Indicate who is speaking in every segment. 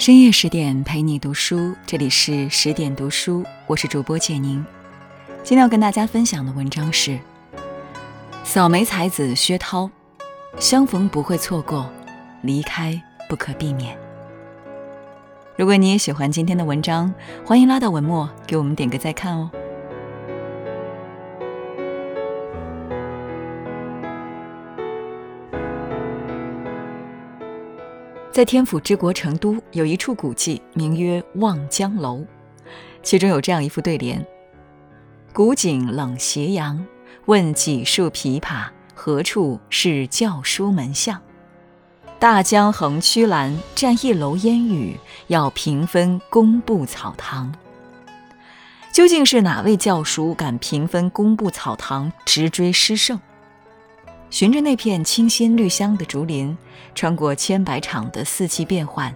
Speaker 1: 深夜十点陪你读书，这里是十点读书，我是主播简宁。今天要跟大家分享的文章是《扫眉才子薛涛》，相逢不会错过，离开不可避免。如果你也喜欢今天的文章，欢迎拉到文末给我们点个再看哦。在天府之国成都有一处古迹，名曰望江楼，其中有这样一副对联：“古井冷斜阳，问几树枇杷，何处是教书门巷？大江横曲栏，占一楼烟雨，要平分工部草堂。”究竟是哪位教书敢平分工部草堂，直追诗圣？循着那片清新绿香的竹林，穿过千百场的四季变换，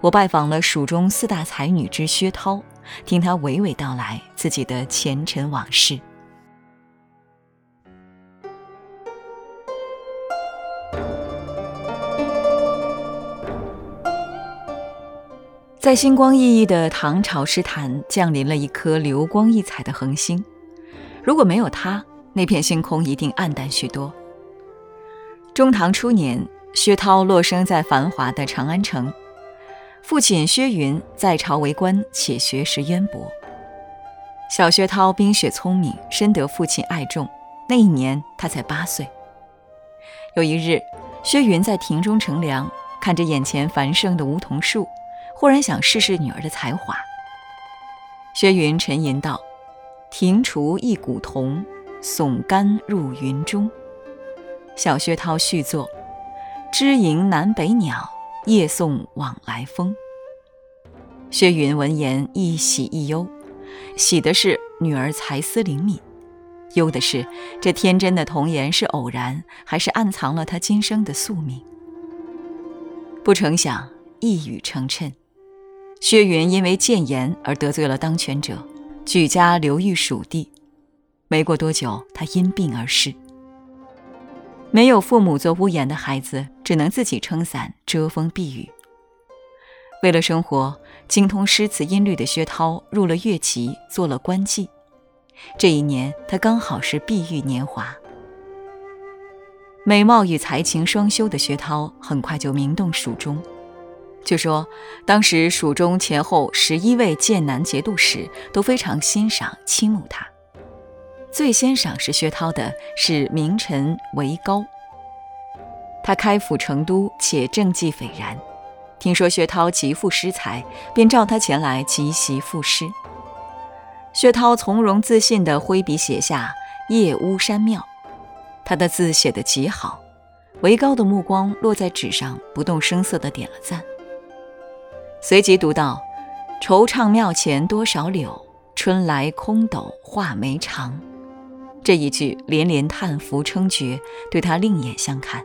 Speaker 1: 我拜访了蜀中四大才女之薛涛，听她娓娓道来自己的前尘往事。在星光熠熠的唐朝诗坛，降临了一颗流光溢彩的恒星。如果没有它，那片星空一定暗淡许多。中唐初年，薛涛落生在繁华的长安城。父亲薛云在朝为官，且学识渊博。小薛涛冰雪聪明，深得父亲爱重。那一年他才八岁。有一日，薛云在庭中乘凉，看着眼前繁盛的梧桐树，忽然想试试女儿的才华。薛云沉吟道：“庭除一古桐，耸干入云中。”小薛涛续作：“知迎南北鸟，夜送往来风。”薛云闻言一喜一忧，喜的是女儿才思灵敏，忧的是这天真的童言是偶然，还是暗藏了他今生的宿命。不成想一语成谶，薛云因为谏言而得罪了当权者，举家流寓蜀地。没过多久，他因病而逝。没有父母做屋檐的孩子，只能自己撑伞遮风避雨。为了生活，精通诗词音律的薛涛入了乐籍，做了官妓。这一年，他刚好是碧玉年华。美貌与才情双修的薛涛，很快就名动蜀中。据说，当时蜀中前后十一位剑南节度使都非常欣赏倾慕他。最先赏识薛涛的是名臣韦高。他开府成都，且政绩斐然。听说薛涛极富诗才，便召他前来集席赋诗。薛涛从容自信地挥笔写下《夜巫山庙》，他的字写得极好。韦高的目光落在纸上，不动声色地点了赞。随即读到：“惆怅庙前多少柳，春来空斗画眉长。”这一句连连叹服称绝，对他另眼相看。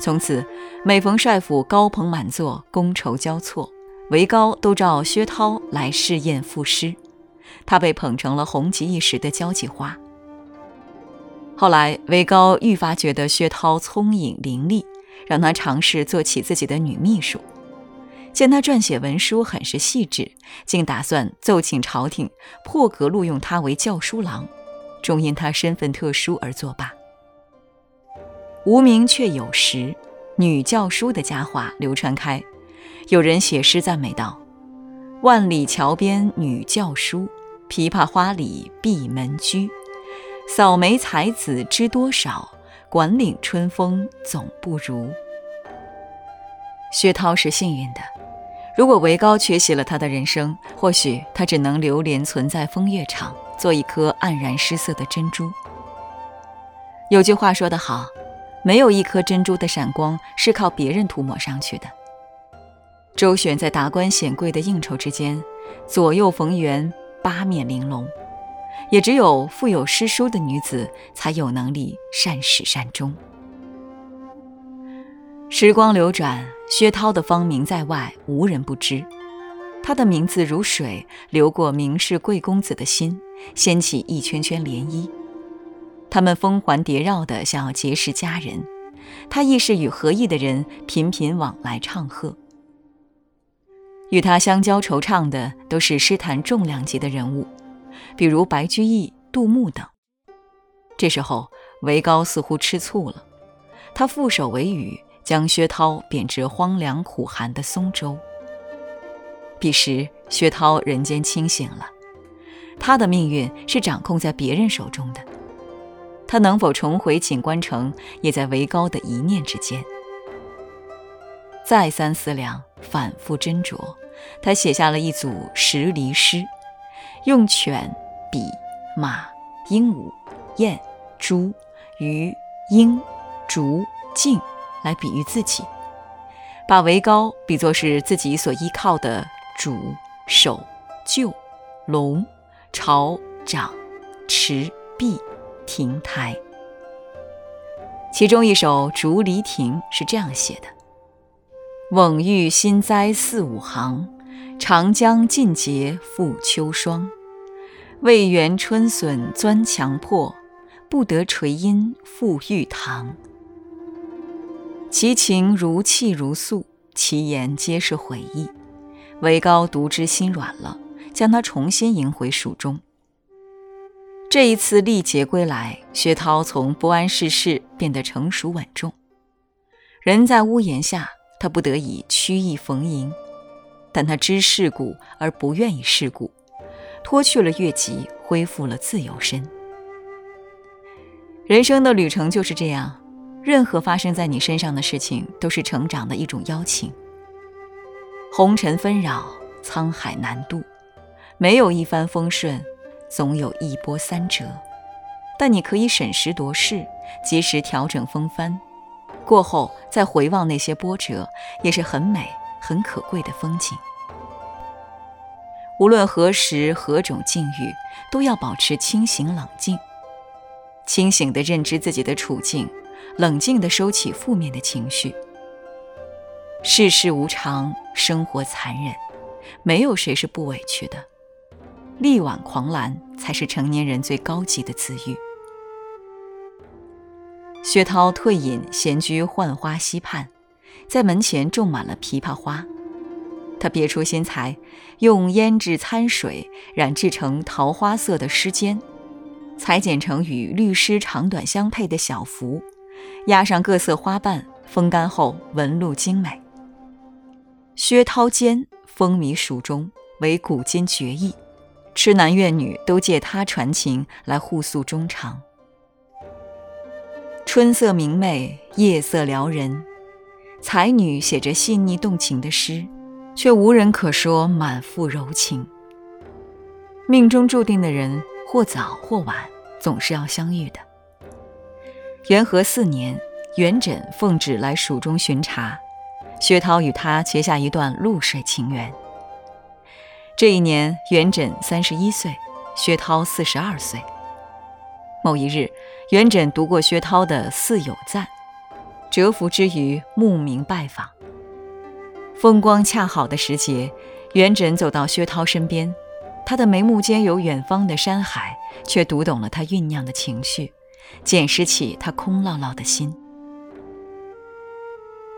Speaker 1: 从此，每逢帅府高朋满座、觥筹交错，韦高都召薛涛来试宴赋诗，他被捧成了红极一时的交际花。后来，韦高愈发觉得薛涛聪颖伶俐，让他尝试做起自己的女秘书。见他撰写文书很是细致，竟打算奏请朝廷破格录用他为教书郎。终因他身份特殊而作罢。无名却有实，女教书的佳话流传开。有人写诗赞美道：“万里桥边女教书，琵琶花里闭门居。扫眉才子知多少，管领春风总不如。”薛涛是幸运的，如果韦高缺席了他的人生，或许他只能流连存在风月场。做一颗黯然失色的珍珠。有句话说得好，没有一颗珍珠的闪光是靠别人涂抹上去的。周旋在达官显贵的应酬之间，左右逢源，八面玲珑。也只有富有诗书的女子，才有能力善始善终。时光流转，薛涛的芳名在外，无人不知。他的名字如水流过名士贵公子的心，掀起一圈圈涟漪。他们风环蝶绕的想要结识佳人，他亦是与合意的人频频往来唱和。与他相交惆怅的都是诗坛重量级的人物，比如白居易、杜牧等。这时候，韦高似乎吃醋了，他负手为雨，将薛涛贬至荒凉苦寒的松州。彼时，薛涛人间清醒了，他的命运是掌控在别人手中的，他能否重回锦官城，也在韦高的一念之间。再三思量，反复斟酌，他写下了一组十离诗，用犬、比、马、鹦鹉、燕、猪、鱼、鹰、竹、镜来比喻自己，把韦高比作是自己所依靠的主、守、旧、龙、朝、长、池、壁、亭台。其中一首《竹篱亭》是这样写的。蓊郁新栽四五行，长江尽结复秋霜。未园春笋钻墙破，不得垂阴复玉堂。其情如泣如诉，其言皆是悔意。韦高读之心软了，将他重新迎回蜀中。这一次历劫归来，薛涛从不谙世事变得成熟稳重，人在屋檐下。他不得已曲意逢迎，但他知世故而不愿意世故，脱去了越级，恢复了自由身。人生的旅程就是这样，任何发生在你身上的事情，都是成长的一种邀请。红尘纷扰，沧海难渡，没有一帆风顺，总有一波三折。但你可以审时度势，及时调整风帆。过后再回望那些波折，也是很美、很可贵的风景。无论何时何种境遇，都要保持清醒冷静。清醒地认知自己的处境，冷静地收起负面的情绪。世事无常，生活残忍，没有谁是不委屈的。力挽狂澜，才是成年人最高级的自愈。薛涛退隐，闲居浣花溪畔，在门前种满了枇杷花。他别出心裁，用胭脂掺水染制成桃花色的诗笺，裁剪成与律诗长短相配的小幅，压上各色花瓣，风干后纹路精美。薛涛笺风靡蜀中，为古今绝艺，痴男怨女都借他传情来互诉衷肠。春色明媚，夜色撩人，才女写着细腻动情的诗，却无人可说满腹柔情。命中注定的人，或早或晚，总是要相遇的。元和四年，元稹奉旨来蜀中巡查，薛涛与他结下一段露水情缘。这一年，元稹三十一岁，薛涛四十二岁。某一日，元稹读过薛涛的《四友赞》，折服之余，慕名拜访。风光恰好的时节，元稹走到薛涛身边，他的眉目间有远方的山海，却读懂了他酝酿的情绪，捡拾起他空落落的心。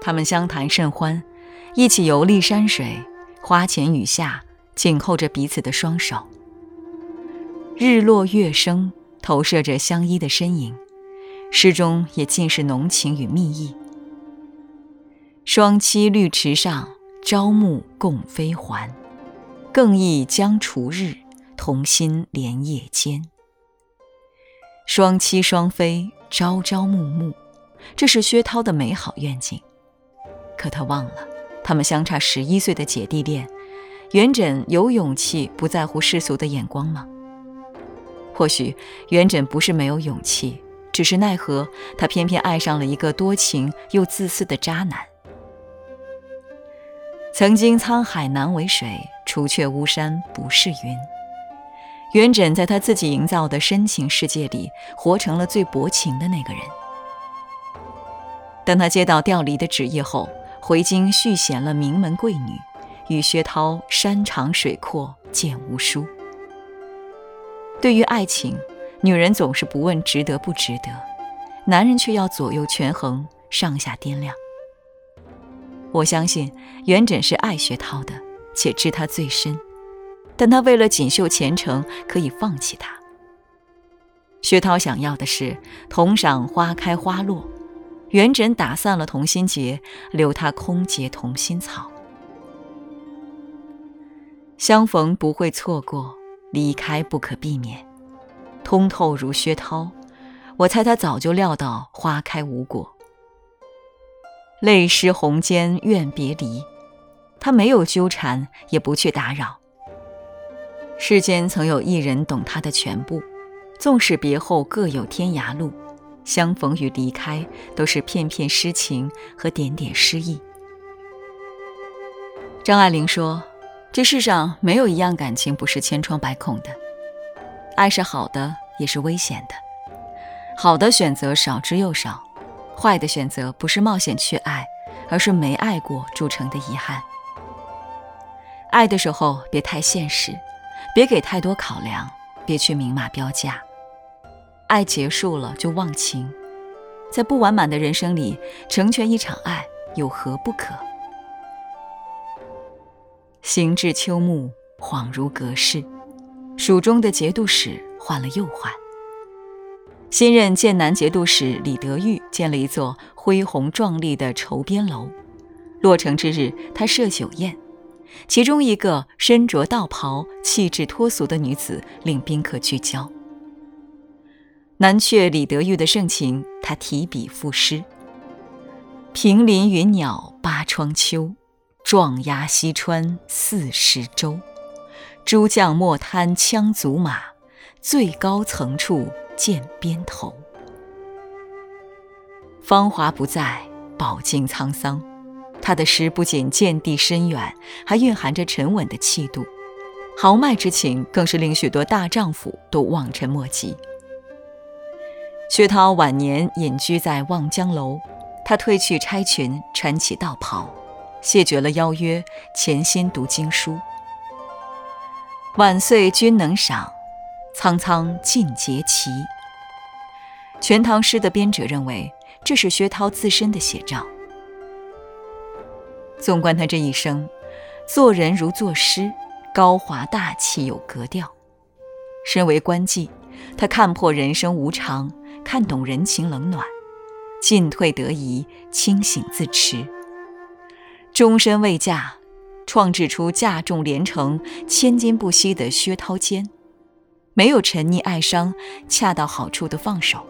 Speaker 1: 他们相谈甚欢，一起游历山水，花前雨下，紧扣着彼此的双手。日落月升。投射着相依的身影，诗中也尽是浓情与蜜意。双栖绿池上，朝暮共飞还。更忆将除日，同心连夜间。双栖双飞，朝朝暮暮，这是薛涛的美好愿景。可他忘了，他们相差十一岁的姐弟恋，元稹有勇气不在乎世俗的眼光吗？或许元稹不是没有勇气，只是奈何他偏偏爱上了一个多情又自私的渣男。曾经沧海难为水，除却巫山不是云。元稹在他自己营造的深情世界里，活成了最薄情的那个人。当他接到调离的旨意后，回京续弦了名门贵女，与薛涛山长水阔见无书。对于爱情，女人总是不问值得不值得，男人却要左右权衡，上下掂量。我相信元稹是爱薛涛的，且知他最深，但他为了锦绣前程，可以放弃他。薛涛想要的是同赏花开花落，元稹打散了同心结，留他空结同心草。相逢不会错过，离开不可避免。通透如薛涛，我猜他早就料到花开无果。泪湿红笺怨别离，他没有纠缠，也不去打扰。世间曾有一人懂他的全部，纵使别后各有天涯路，相逢与离开都是片片诗情和点点诗意。张爱玲说：“这世上没有一样感情不是千疮百孔的，爱是好的，也是危险的。好的选择少之又少。”坏的选择不是冒险去爱，而是没爱过铸成的遗憾。爱的时候别太现实，别给太多考量，别去明码标价。爱结束了就忘情，在不完满的人生里成全一场爱有何不可？行至秋暮，恍如隔世，蜀中的节度使换了又换。新任剑南节度使李德裕建了一座恢宏壮丽的筹边楼，落成之日，他设酒宴，其中一个身着道袍、气质脱俗的女子令宾客聚焦。难却李德裕的盛情，他提笔赋诗：“平林云鸟八窗秋，壮鸭西川四十州。诸将莫贪羌卒马，最高层处。”剑边头，芳华不在，饱经沧桑。他的诗不仅见地深远，还蕴含着沉稳的气度，豪迈之情更是令许多大丈夫都望尘莫及。薛涛晚年隐居在望江楼，他褪去钗裙，穿起道袍，谢绝了邀约，潜心读经书。晚岁君能赏。苍苍尽结齐。《全唐诗》的编者认为，这是薛涛自身的写照。纵观他这一生，做人如作诗，高华大气有格调。身为官妓，他看破人生无常，看懂人情冷暖，进退得宜，清醒自持。终身未嫁，创制出嫁重连城、千金不息的薛涛坚。没有沉溺爱伤，恰到好处的放手。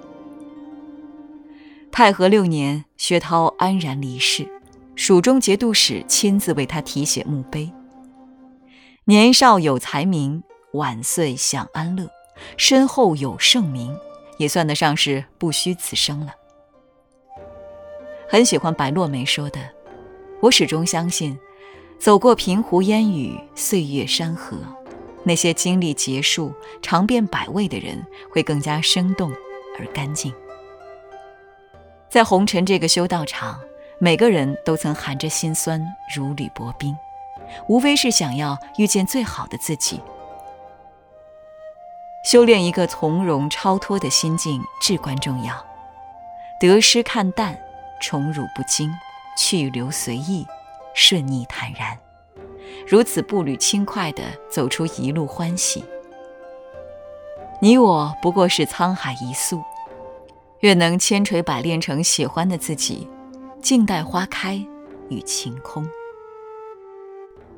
Speaker 1: 太和六年，薛涛安然离世，蜀中节度使亲自为他题写墓碑。年少有才名，晚岁享安乐，身后有盛名，也算得上是不虚此生了。很喜欢白落梅说的：“我始终相信，走过平湖烟雨，岁月山河。”那些经历结束、尝遍百味的人，会更加生动而干净。在红尘这个修道场，每个人都曾含着心酸，如履薄冰，无非是想要遇见最好的自己。修炼一个从容超脱的心境至关重要。得失看淡，宠辱不惊，去留随意，顺逆坦然。如此步履轻快地走出一路欢喜，你我不过是沧海一粟，愿能千锤百炼成喜欢的自己，静待花开与晴空。